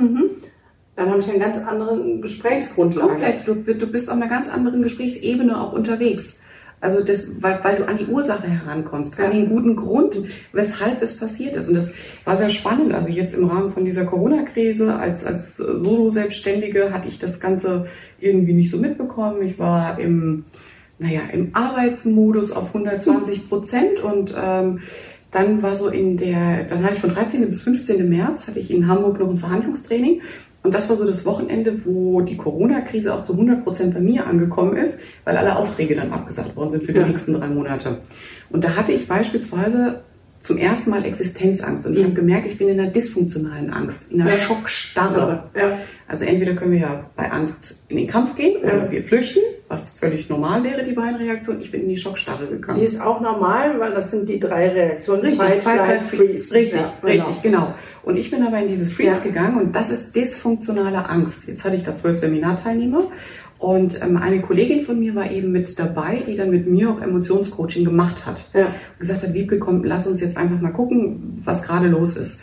Dann habe ich einen ganz anderen Gesprächsgrundlage. komplett. Du, du bist auf einer ganz anderen Gesprächsebene auch unterwegs. Also das, weil, weil du an die Ursache herankommst, an den guten Grund, weshalb es passiert ist. Und das war sehr spannend. Also jetzt im Rahmen von dieser Corona-Krise als, als Solo-Selbstständige hatte ich das Ganze irgendwie nicht so mitbekommen. Ich war im, naja, im Arbeitsmodus auf 120 Prozent und ähm, dann war so in der, dann hatte ich von 13. bis 15. März hatte ich in Hamburg noch ein Verhandlungstraining und das war so das Wochenende, wo die Corona-Krise auch zu 100 Prozent bei mir angekommen ist, weil alle Aufträge dann abgesagt worden sind für die Ja. nächsten drei Monate. Und da hatte ich beispielsweise zum ersten Mal Existenzangst. Und ich Mhm. habe gemerkt, ich bin in einer dysfunktionalen Angst, in einer Ja. Schockstarre. Ja. Also entweder können wir ja bei Angst in den Kampf gehen oder wir flüchten, was völlig normal wäre, die beiden Reaktionen. Ich bin in die Schockstarre gegangen. Die ist auch normal, weil das sind die drei Reaktionen. Richtig, Fight, Fight, Flight, Freeze. Richtig, Ja, richtig, genau. Und ich bin aber in dieses Freeze Ja. gegangen und das ist dysfunktionale Angst. Jetzt hatte ich da zwölf Seminarteilnehmer und ähm, eine Kollegin von mir war eben mit dabei, die dann mit mir auch Emotionscoaching gemacht hat. Ja. Und gesagt hat, Wiebke, komm, lass uns jetzt einfach mal gucken, was gerade los ist.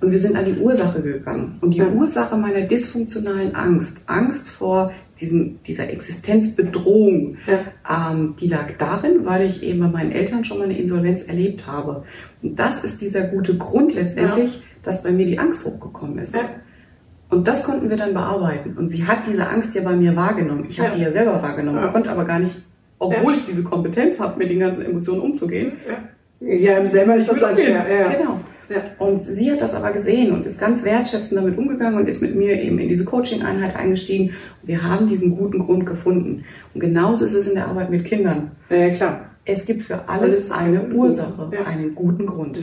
Und wir sind an die Ursache gegangen. Und die Ja. Ursache meiner dysfunktionalen Angst, Angst vor diesem, dieser Existenzbedrohung, Ja. ähm, die lag darin, weil ich eben bei meinen Eltern schon mal eine Insolvenz erlebt habe. Und das ist dieser gute Grund letztendlich, dass bei mir die Angst hochgekommen ist. Ja. Und das konnten wir dann bearbeiten. Und sie hat diese Angst ja bei mir wahrgenommen. Ich habe Ja. die ja selber wahrgenommen, Ja. konnte aber gar nicht, obwohl ich diese Kompetenz habe, mit den ganzen Emotionen umzugehen. Ja, selber ist das dann schwer. Ja. Genau. Ja. Und sie hat das aber gesehen und ist ganz wertschätzend damit umgegangen und ist mit mir eben in diese Coaching-Einheit eingestiegen. Und wir haben diesen guten Grund gefunden. Und genauso ist es in der Arbeit mit Kindern. ja, klar. Es gibt für alles Alles eine Ursache, ja. einen guten Grund.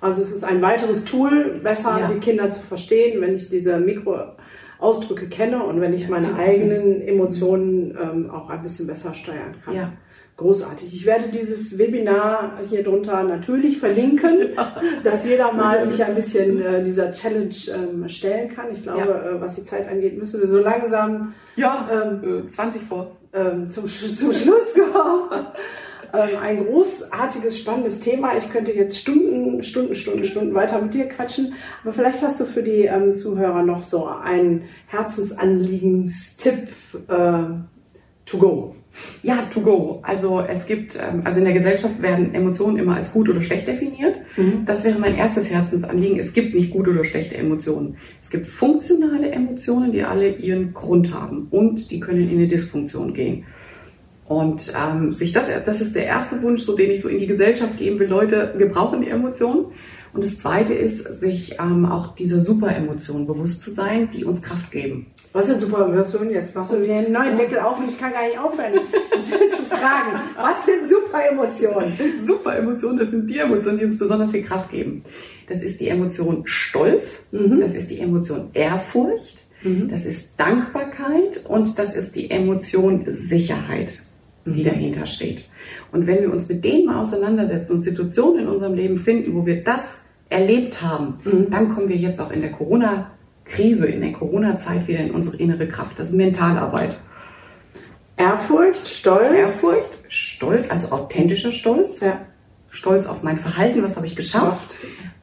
Also es ist ein weiteres Tool, besser Ja. die Kinder zu verstehen, wenn ich diese Mikroausdrücke kenne und wenn ich meine eigenen Emotionen ähm, auch ein bisschen besser steuern kann. Ja. Großartig. Ich werde dieses Webinar hier drunter natürlich verlinken, dass jeder mal sich ein bisschen äh, dieser Challenge ähm, stellen kann. Ich glaube, äh, was die Zeit angeht, müssen wir so langsam Ja, ähm, äh, 20 vor. ähm, zum, zum Schluss kommen. <laughs> ähm, ein großartiges, spannendes Thema. Ich könnte jetzt Stunden, Stunden, Stunden, Stunden weiter mit dir quatschen. Aber vielleicht hast du für die ähm, Zuhörer noch so einen Herzensanliegenstipp äh, to go. Ja, to go. Also es gibt, ähm, also in der Gesellschaft werden Emotionen immer als gut oder schlecht definiert. Das wäre mein erstes Herzensanliegen. Es gibt nicht gute oder schlechte Emotionen. Es gibt funktionale Emotionen, die alle ihren Grund haben und die können in eine Dysfunktion gehen. Und ähm, sich das, das ist der erste Wunsch, so den ich so in die Gesellschaft geben will. Leute, wir brauchen die Emotionen. Und das zweite ist, sich ähm, auch dieser Superemotionen bewusst zu sein, die uns Kraft geben. Was sind Superemotionen? Jetzt machst du wieder einen neuen Deckel auf und ich kann gar nicht aufhören zu fragen. Was sind Superemotionen? Superemotionen, das sind die Emotionen, die uns besonders viel Kraft geben. Das ist die Emotion Stolz, Mhm. das ist die Emotion Ehrfurcht, Mhm. das ist Dankbarkeit und das ist die Emotion Sicherheit, die Mhm. dahinter steht. Und wenn wir uns mit denen mal auseinandersetzen und Situationen in unserem Leben finden, wo wir das erlebt haben, Mhm. dann kommen wir jetzt auch in der Corona-Krise, in der Corona-Zeit wieder in unsere innere Kraft. Das ist Mentalarbeit. Ehrfurcht, Stolz. Ehrfurcht, Stolz, also authentischer Stolz, Ja. stolz auf mein Verhalten, was habe ich geschafft.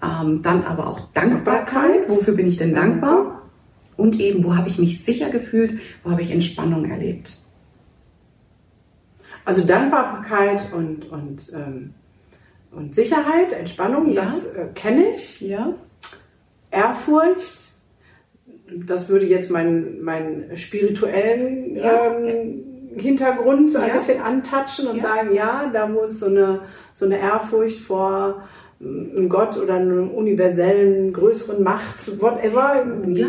Ähm, dann aber auch Dankbarkeit, Dankbarkeit. wofür bin ich denn dankbar? Und eben, wo habe ich mich sicher gefühlt, wo habe ich Entspannung erlebt. Also Dankbarkeit und, und, ähm, und Sicherheit, Entspannung, Ja. das äh, kenne ich. Ja, Ehrfurcht, das würde jetzt meinen, meinen spirituellen Ja. ähm, Hintergrund ein Ja. bisschen antatschen und Ja. sagen, ja, da muss so eine, so eine Ehrfurcht vor einem Gott oder einer universellen, größeren Macht, whatever. ja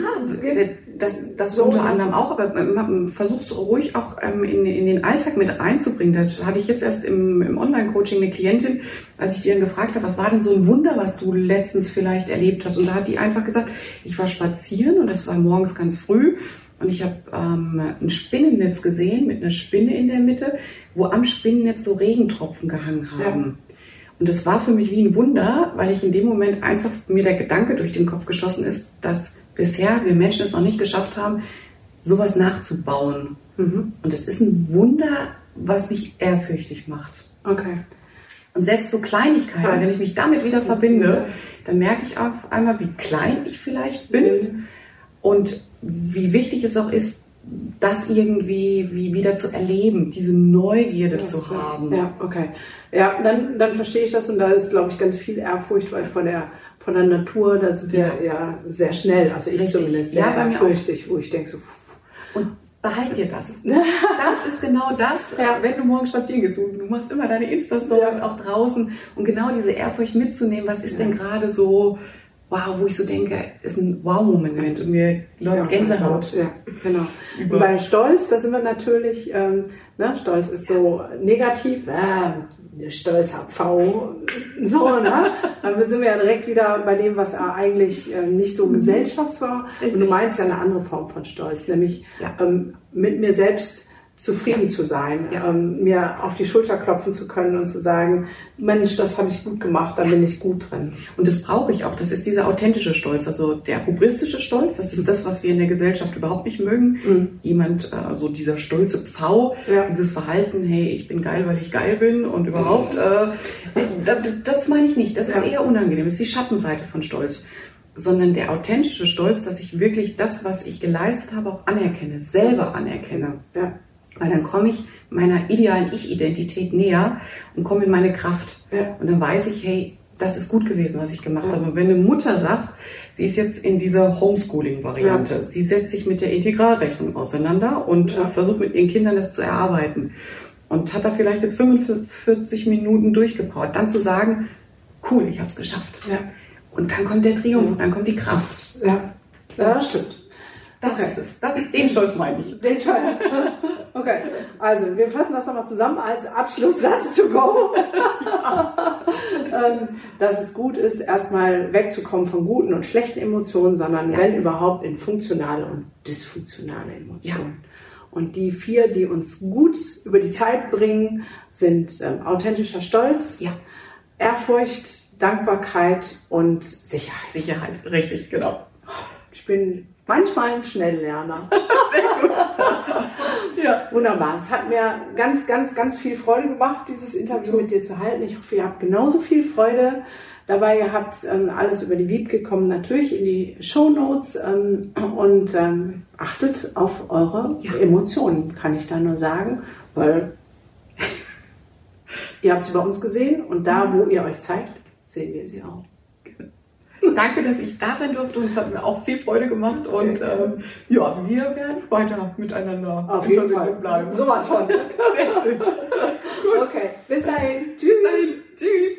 das, das So. unter anderem auch, aber man versucht es ruhig auch ähm, in, in den Alltag mit reinzubringen. Das hatte ich jetzt erst im, im Online-Coaching eine Klientin, als ich die dann gefragt habe, was war denn so ein Wunder, was du letztens vielleicht erlebt hast? Und da hat die einfach gesagt, ich war spazieren und das war morgens ganz früh und ich habe ähm, ein Spinnennetz gesehen mit einer Spinne in der Mitte, wo am Spinnennetz so Regentropfen gehangen haben. Und das war für mich wie ein Wunder, weil ich in dem Moment einfach mir der Gedanke durch den Kopf geschossen ist, dass bisher wir Menschen es noch nicht geschafft haben, sowas nachzubauen. Mhm. Und es ist ein Wunder, was mich ehrfürchtig macht. Okay. Und selbst so Kleinigkeiten, Ja. wenn ich mich damit wieder verbinde, dann merke ich auf einmal, wie klein ich vielleicht bin Mhm. und wie wichtig es auch ist, das irgendwie wie wieder zu erleben, diese Neugierde zu haben. Ja, okay. Ja, dann, dann verstehe ich das und da ist, glaube ich, ganz viel Ehrfurcht, weil von der, von der Natur, da sind wir ja, sehr schnell, also ich Richtig. zumindest, Ja, sehr auch. ehrfürchtig, wo ich denke so, pff, Und behalt dir das. <laughs> Das ist genau das, Ja. wenn du morgen spazieren gehst. Du, machst immer deine Insta-Stories Ja. auch draußen und genau diese Ehrfurcht mitzunehmen. Was ist Ja. denn gerade so wow, wo ich so denke, ist ein Wow-Moment und mir läuft Gänsehaut. Ja, genau. Und bei Stolz, da sind wir natürlich, ähm, ne, Stolz ist so negativ, äh, stolzer Pfau, so, ne? <laughs> Dann sind wir ja direkt wieder bei dem, was eigentlich äh, nicht so gesellschaftswar. Und du meinst ja eine andere Form von Stolz, nämlich Ja. ähm, mit mir selbst zufrieden zu sein, Ja. ähm, mir auf die Schulter klopfen zu können und zu sagen, Mensch, das habe ich gut gemacht, da bin ich gut drin. Und das brauche ich auch. Das ist dieser authentische Stolz. Also der hubristische Stolz, das ist das, was wir in der Gesellschaft überhaupt nicht mögen. Mhm. Jemand, äh, so dieser stolze Pfau, Ja. dieses Verhalten, hey, ich bin geil, weil ich geil bin und überhaupt, äh, das, das meine ich nicht. Das ist Ja. eher unangenehm. Das ist die Schattenseite von Stolz. Sondern der authentische Stolz, dass ich wirklich das, was ich geleistet habe, auch anerkenne, selber anerkenne. Ja. Weil dann komme ich meiner idealen Ich-Identität näher und komme in meine Kraft. Ja. Und dann weiß ich, hey, das ist gut gewesen, was ich gemacht Ja. habe. Und wenn eine Mutter sagt, sie ist jetzt in dieser Homeschooling-Variante, sie setzt sich mit der Integralrechnung auseinander und Ja. versucht mit ihren Kindern das zu erarbeiten und hat da vielleicht jetzt 45 Minuten durchgepowert, dann zu sagen, cool, ich habe es geschafft. Ja. Und dann kommt der Triumph, dann kommt die Kraft. Ja, ja das stimmt. Das Okay. ist es. Das, den Stolz meine ich. <laughs> Den Fall. <laughs> Okay, also wir fassen das nochmal zusammen als Abschlusssatz to go. <laughs> Ähm, Dass es gut ist, erstmal wegzukommen von guten und schlechten Emotionen, sondern Ja. wenn überhaupt in funktionale und dysfunktionale Emotionen. Und die vier, die uns gut über die Zeit bringen, sind ähm, authentischer Stolz, Ja. Ehrfurcht, Dankbarkeit und Sicherheit. Sicherheit, richtig, genau. Ich bin manchmal ein Schnelllerner. <laughs> Ja. Wunderbar. Es hat mir ganz, ganz, ganz viel Freude gemacht, dieses Interview mit dir zu halten. Ich hoffe, ihr habt genauso viel Freude dabei gehabt. Ähm, alles über die Wiebke kommen natürlich in die Show Notes ähm, und ähm, achtet auf eure Ja. Emotionen, kann ich da nur sagen, weil <laughs> ihr habt sie bei uns gesehen und da, wo ihr euch zeigt, sehen wir sie auch. Danke, dass ich da sein durfte und es hat mir auch viel Freude gemacht. Sehr und ähm, ja, wir werden weiter miteinander Auf jeden Fall. bleiben. Sowas von. <laughs> Sehr schön. Okay, bis dahin. Tschüss. Bis dahin. Tschüss.